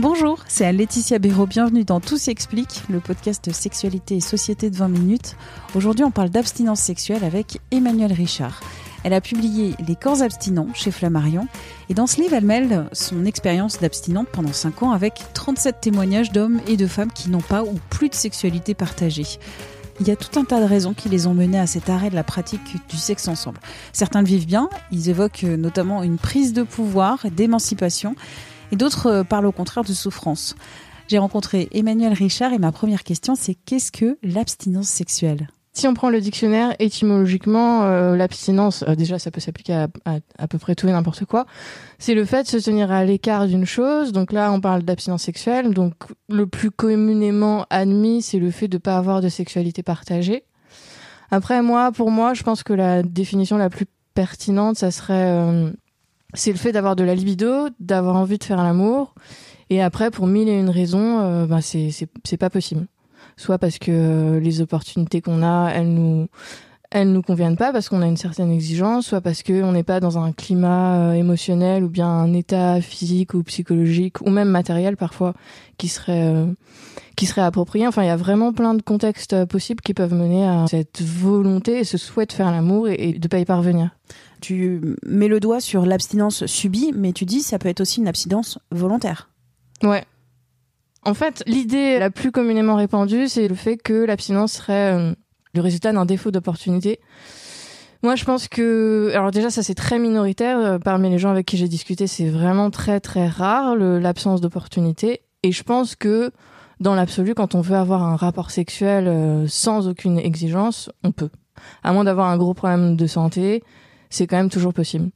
Bonjour, c'est Laetitia Béraud. Bienvenue dans Tout s'explique, le podcast Sexualité et Société de 20 minutes. Aujourd'hui, on parle d'abstinence sexuelle avec Emmanuelle Richard. Elle a publié Les corps abstinents chez Flammarion. Et dans ce livre, elle mêle son expérience d'abstinente pendant 5 ans avec 37 témoignages d'hommes et de femmes qui n'ont pas ou plus de sexualité partagée. Il y a tout un tas de raisons qui les ont menés à cet arrêt de la pratique du sexe ensemble. Certains le vivent bien, ils évoquent notamment une prise de pouvoir, d'émancipation, et d'autres euh, parlent au contraire de souffrance. J'ai rencontré Emmanuel Richard et ma première question c'est qu'est-ce que l'abstinence sexuelle? Si on prend le dictionnaire, étymologiquement, euh, l'abstinence, euh, déjà ça peut s'appliquer à, à, peu près tout et n'importe quoi, c'est le fait de se tenir à l'écart d'une chose. Donc là, on parle d'abstinence sexuelle. Donc le plus communément admis, c'est le fait de ne pas avoir de sexualité partagée. Après, moi, pour moi, je pense que la définition la plus pertinente, ça serait c'est le fait d'avoir de la libido, d'avoir envie de faire l'amour. Et après, pour mille et une raisons, euh, ben c'est pas possible. Soit parce que euh, les opportunités qu'on a, elles nous elles nous conviennent pas parce qu'on a une certaine exigence, soit parce que on n'est pas dans un climat euh, émotionnel ou bien un état physique ou psychologique ou même matériel parfois qui serait qui serait approprié. Enfin, il y a vraiment plein de contextes possibles qui peuvent mener à cette volonté et ce souhait de faire l'amour et, et de pas y parvenir. Tu mets le doigt sur l'abstinence subie, mais tu dis ça peut être aussi une abstinence volontaire. Ouais. En fait, l'idée la plus communément répandue, c'est le fait que l'abstinence serait euh, le résultat d'un défaut d'opportunité. Moi, je pense que, alors déjà, ça c'est très minoritaire. Euh, parmi les gens avec qui j'ai discuté, c'est vraiment très très rare l'absence d'opportunité. Et je pense que, dans l'absolu, quand on veut avoir un rapport sexuel euh, sans aucune exigence, on peut. À moins d'avoir un gros problème de santé, c'est quand même toujours possible.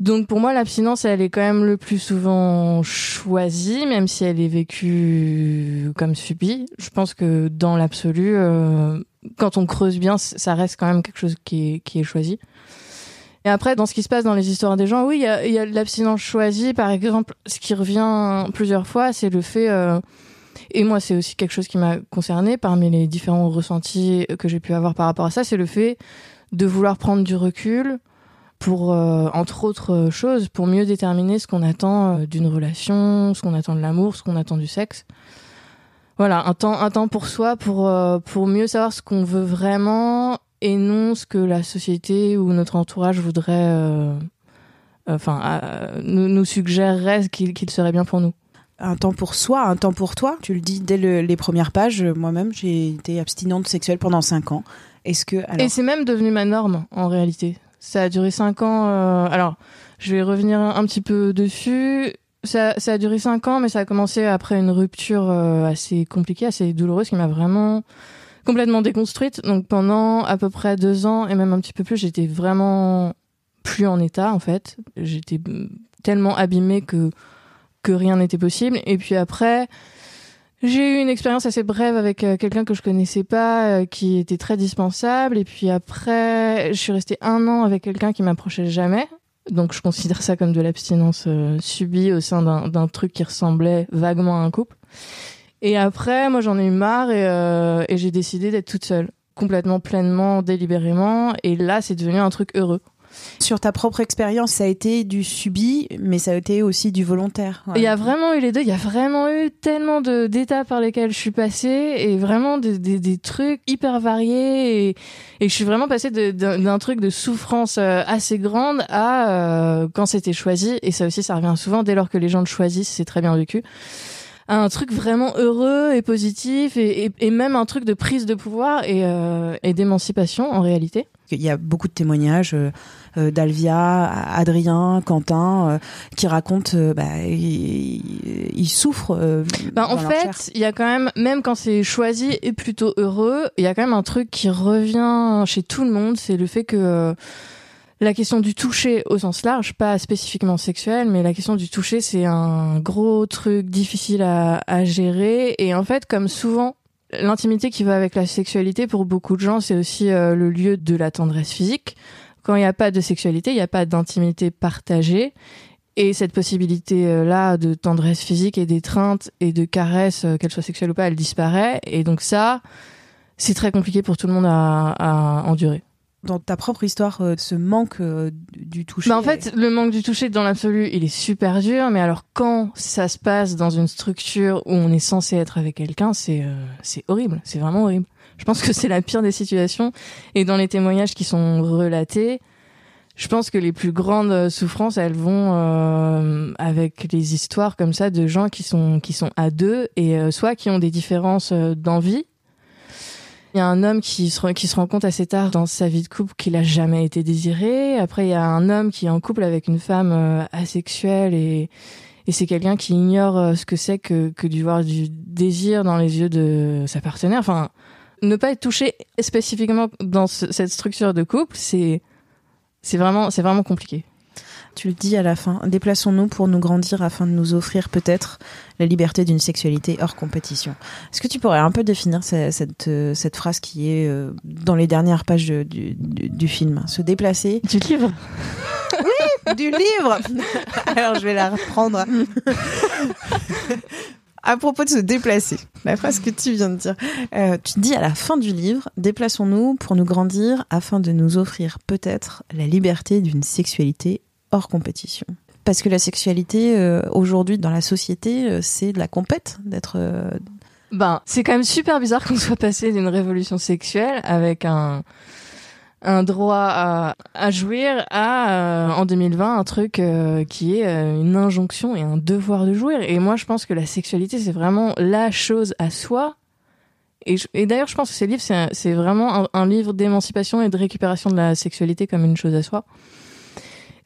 Donc pour moi, l'abstinence, elle est quand même le plus souvent choisie, même si elle est vécue comme subie. Je pense que dans l'absolu, euh, quand on creuse bien, ça reste quand même quelque chose qui est, choisi. Et après, dans ce qui se passe dans les histoires des gens, oui, il y a, y l'abstinence choisie. Par exemple, ce qui revient plusieurs fois, c'est le fait... Euh, et moi, c'est aussi quelque chose qui m'a concerné parmi les différents ressentis que j'ai pu avoir par rapport à ça, c'est le fait de vouloir prendre du recul, pour, euh, entre autres choses, pour mieux déterminer ce qu'on attend euh, d'une relation, ce qu'on attend de l'amour, ce qu'on attend du sexe. Voilà, un temps, un temps pour soi, pour, euh, pour mieux savoir ce qu'on veut vraiment et non ce que la société ou notre entourage voudrait, enfin, nous, nous suggérerait qu'il serait bien pour nous un temps pour soi, un temps pour toi. Tu le dis dès les premières pages. Moi-même, j'ai été abstinente sexuelle pendant cinq ans. Est-ce que alors... et c'est même devenu ma norme en réalité. Ça a duré cinq ans. Euh, alors, je vais revenir un, petit peu dessus. Ça, a duré cinq ans, mais ça a commencé après une rupture euh, assez compliquée, assez douloureuse, qui m'a vraiment complètement déconstruite. Donc pendant à peu près deux ans et même un petit peu plus, j'étais vraiment plus en état en fait. J'étais tellement abîmée que que rien n'était possible. Et puis après, j'ai eu une expérience assez brève avec euh, quelqu'un que je connaissais pas, euh, qui était très dispensable. Et puis après, je suis restée un an avec quelqu'un qui m'approchait jamais. Donc je considère ça comme de l'abstinence euh, subie au sein d'un truc qui ressemblait vaguement à un couple. Et après, moi j'en ai eu marre et, et j'ai décidé d'être toute seule, complètement, pleinement, délibérément. Et là, c'est devenu un truc heureux. Sur ta propre expérience, ça a été du subi, mais ça a été aussi du volontaire. Il y a vraiment eu les deux. Il y a vraiment eu tellement d'étapes par lesquels je suis passée et vraiment des, des, trucs hyper variés. Et, je suis vraiment passée d'un truc de souffrance euh, assez grande à euh, quand c'était choisi. Et ça aussi, ça revient souvent. Dès lors que les gens le choisissent, c'est très bien vécu un truc vraiment heureux et positif et, même un truc de prise de pouvoir et, euh, et d'émancipation en réalité. Il y a beaucoup de témoignages euh, euh, d'Alvia, Adrien, Quentin euh, qui racontent bah, ils, souffrent. Bah, en fait, il y a quand même, même quand c'est choisi et plutôt heureux, il y a quand même un truc qui revient chez tout le monde, c'est le fait que la question du toucher au sens large, pas spécifiquement sexuel, mais la question du toucher, c'est un gros truc difficile à, à gérer. Et en fait, comme souvent L'intimité qui va avec la sexualité, pour beaucoup de gens, c'est aussi euh, le lieu de la tendresse physique. Quand il n'y a pas de sexualité, il n'y a pas d'intimité partagée. Et cette possibilité-là de tendresse physique et d'étreinte et de caresse, euh, qu'elle soit sexuelle ou pas, elle disparaît. Et donc ça, c'est très compliqué pour tout le monde à, à endurer. Dans ta propre histoire euh, ce manque euh, du toucher bah en fait, le manque du toucher dans l'absolu, il est super dur. Mais alors quand ça se passe dans une structure où on est censé être avec quelqu'un, c'est euh, c'est horrible. C'est vraiment horrible. Je pense que c'est la pire des situations. Et dans les témoignages qui sont relatés, je pense que les plus grandes souffrances, elles vont euh, avec les histoires comme ça de gens qui sont qui sont à deux et euh, soit qui ont des différences d'envie il y a un homme qui se, qui se rend compte assez tard dans sa vie de couple qu'il a jamais été désiré. Après, il y a un homme qui est en couple avec une femme euh, asexuelle et, et c'est quelqu'un qui ignore euh, ce que c'est que, que du voir du désir dans les yeux de sa partenaire. Enfin, ne pas être touché spécifiquement dans cette structure de couple, c'est, c'est vraiment, c'est vraiment compliqué tu le dis à la fin. Déplaçons-nous pour nous grandir afin de nous offrir peut-être la liberté d'une sexualité hors compétition. Est-ce que tu pourrais un peu définir cette, cette, phrase qui est euh, dans les dernières pages du, du, film Se déplacer. Du livre Oui, du livre Alors je vais la reprendre. à propos de se déplacer, la phrase que tu viens de dire. Euh, tu dis à la fin du livre, déplaçons-nous pour nous grandir afin de nous offrir peut-être la liberté d'une sexualité hors compétition. Parce que la sexualité, euh, aujourd'hui, dans la société, euh, c'est de la compète, d'être... Euh, ben, c'est quand même super bizarre qu'on soit passé d'une révolution sexuelle avec un, un droit à, jouir à, en 2020, un truc qui est une injonction et un devoir de jouir. Et moi, je pense que la sexualité, c'est vraiment la chose à soi. Et, et d'ailleurs, je pense que ces livres, c'est vraiment un livre d'émancipation et de récupération de la sexualité comme une chose à soi.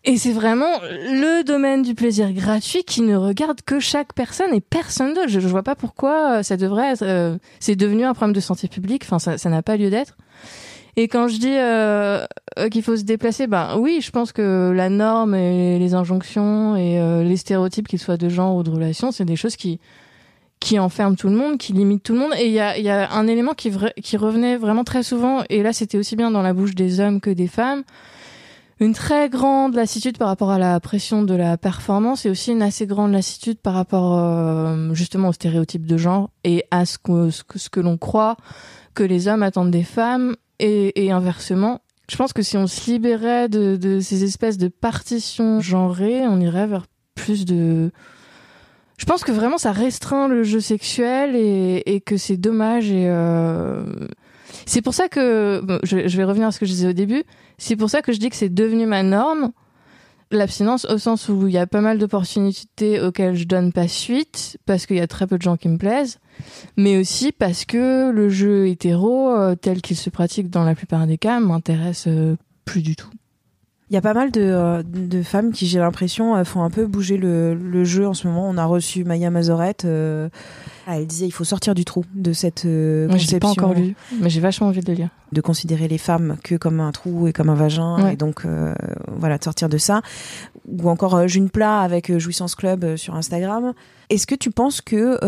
Et c'est vraiment le domaine du plaisir gratuit qui ne regarde que chaque personne et personne d'autre. Je, je vois pas pourquoi euh, ça devrait être. Euh, c'est devenu un problème de santé publique. Enfin, ça, n'a pas lieu d'être. Et quand je dis euh, euh qu'il faut se déplacer, ben oui, je pense que la norme et les injonctions et les stéréotypes, qu'ils soient de genre ou de relation, c'est des choses qui qui enferment tout le monde, qui limitent tout le monde. Et il y a, y a un élément qui, qui revenait vraiment très souvent. Et là, c'était aussi bien dans la bouche des hommes que des femmes une très grande lassitude par rapport à la pression de la performance et aussi une assez grande lassitude par rapport euh, justement aux stéréotypes de genre et à ce que, ce que, l'on croit que les hommes attendent des femmes et, inversement. Je pense que si on se libérait de, ces espèces de partitions genrées, on irait vers plus de... Je pense que vraiment ça restreint le jeu sexuel et, et que c'est dommage et... Euh... C'est pour ça que je, vais revenir à ce que je disais au début. C'est pour ça que je dis que c'est devenu ma norme. L'abstinence au sens où il y a pas mal d'opportunités auxquelles je donne pas suite parce qu'il y a très peu de gens qui me plaisent, mais aussi parce que le jeu hétéro euh, tel qu'il se pratique dans la plupart des cas m'intéresse euh, plus du tout. Il y a pas mal de, euh, de femmes qui, j'ai l'impression, euh, font un peu bouger le, le, jeu en ce moment. On a reçu Maya Mazorette. Euh, elle disait il faut sortir du trou de cette euh, Moi, conception. pas encore lu, mais j'ai vachement envie de le lire. De considérer les femmes que comme un trou et comme un vagin, et donc voilà, de sortir de ça. Ou encore June Plat avec Jouissance Club sur Instagram. Est-ce que tu penses que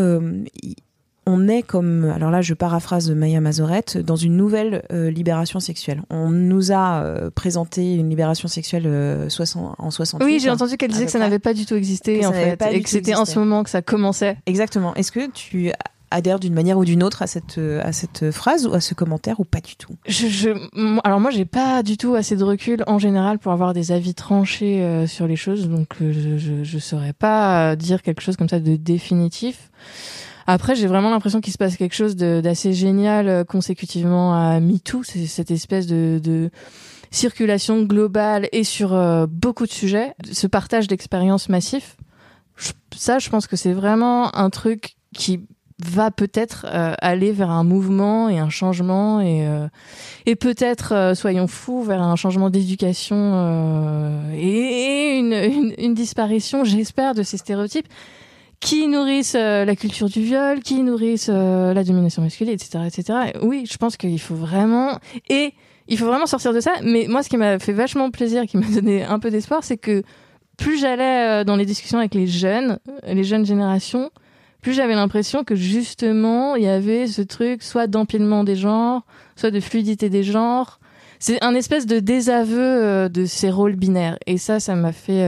on est comme, alors là je paraphrase Maya Mazorette, dans une nouvelle euh, libération sexuelle. On nous a euh, présenté une libération sexuelle euh, en 68. Oui, j'ai entendu qu'elle disait que ça n'avait pas du tout existé en fait, et que c'était en ce moment que ça commençait. Exactement. Est-ce que tu adhères d'une manière ou d'une autre à cette à cette phrase ou à ce commentaire ou pas du tout? Je, je, alors moi j'ai pas du tout assez de recul en général pour avoir des avis tranchés sur les choses donc je, je je saurais pas dire quelque chose comme ça de définitif après, j'ai vraiment l'impression qu'il se passe quelque chose d'assez génial euh, consécutivement à MeToo. C'est cette espèce de, circulation globale et sur euh, beaucoup de sujets, ce partage d'expériences massif. ça, je pense que c'est vraiment un truc qui va peut-être euh, aller vers un mouvement et un changement et peut-être soyons fous vers un changement d'éducation et, une disparition j'espère de ces stéréotypes qui nourrissent euh, la culture du viol, qui nourrissent euh, la domination masculine, etc., etc. oui, je pense qu'il faut vraiment et il faut vraiment sortir de ça. Mais moi, ce qui m'a fait vachement plaisir, qui m'a donné un peu d'espoir, c'est que plus j'allais euh, dans les discussions avec les jeunes, les jeunes générations, plus j'avais l'impression que justement il y avait ce truc soit d'empilement des genres, soit de fluidité des genres. C'est un espèce de désaveu de ces rôles binaires. Et ça, ça m'a fait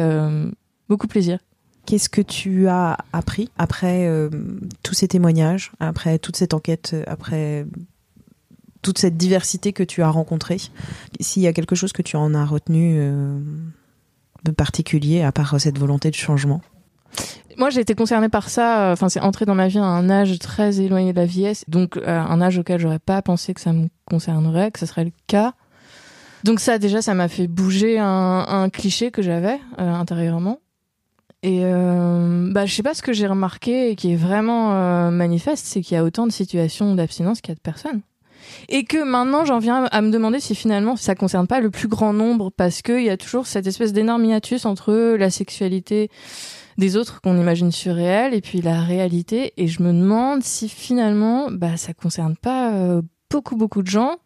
beaucoup plaisir. Qu'est-ce que tu as appris après euh, tous ces témoignages, après toute cette enquête, après toute cette diversité que tu as rencontrée? S'il y a quelque chose que tu en as retenu de particulier à part cette volonté de changement? Moi, j'ai été concernée par ça. Enfin, c'est entré dans ma vie à un âge très éloigné de la vieillesse, donc un âge auquel j'aurais pas pensé que ça me concernerait, que ce serait le cas. Donc ça, déjà, ça m'a fait bouger un, cliché que j'avais intérieurement. Et euh, bah, je sais pas ce que j'ai remarqué et qui est vraiment euh, manifeste, c'est qu'il y a autant de situations d'abstinence qu'il y a de personnes. Et que maintenant, j'en viens à me demander si finalement ça concerne pas le plus grand nombre, parce qu'il y a toujours cette espèce d'énorme hiatus entre la sexualité des autres qu'on imagine surréelle et puis la réalité. Et je me demande si finalement, bah, ça concerne pas euh, beaucoup, beaucoup de gens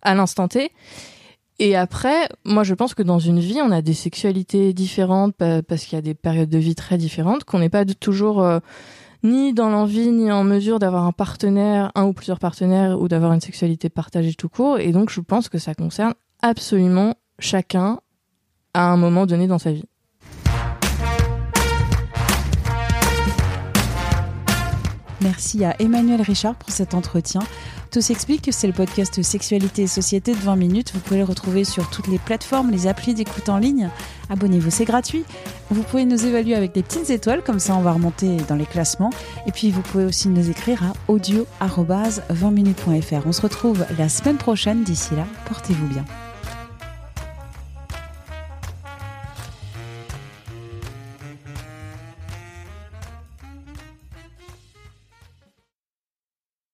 à l'instant T et après, moi je pense que dans une vie, on a des sexualités différentes parce qu'il y a des périodes de vie très différentes, qu'on n'est pas toujours euh, ni dans l'envie ni en mesure d'avoir un partenaire, un ou plusieurs partenaires, ou d'avoir une sexualité partagée tout court. Et donc je pense que ça concerne absolument chacun à un moment donné dans sa vie. Merci à Emmanuel Richard pour cet entretien. Tout s'explique, c'est le podcast Sexualité et Société de 20 minutes. Vous pouvez le retrouver sur toutes les plateformes, les applis d'écoute en ligne. Abonnez-vous, c'est gratuit. Vous pouvez nous évaluer avec des petites étoiles, comme ça on va remonter dans les classements. Et puis vous pouvez aussi nous écrire à audio-20minutes.fr. On se retrouve la semaine prochaine. D'ici là, portez-vous bien.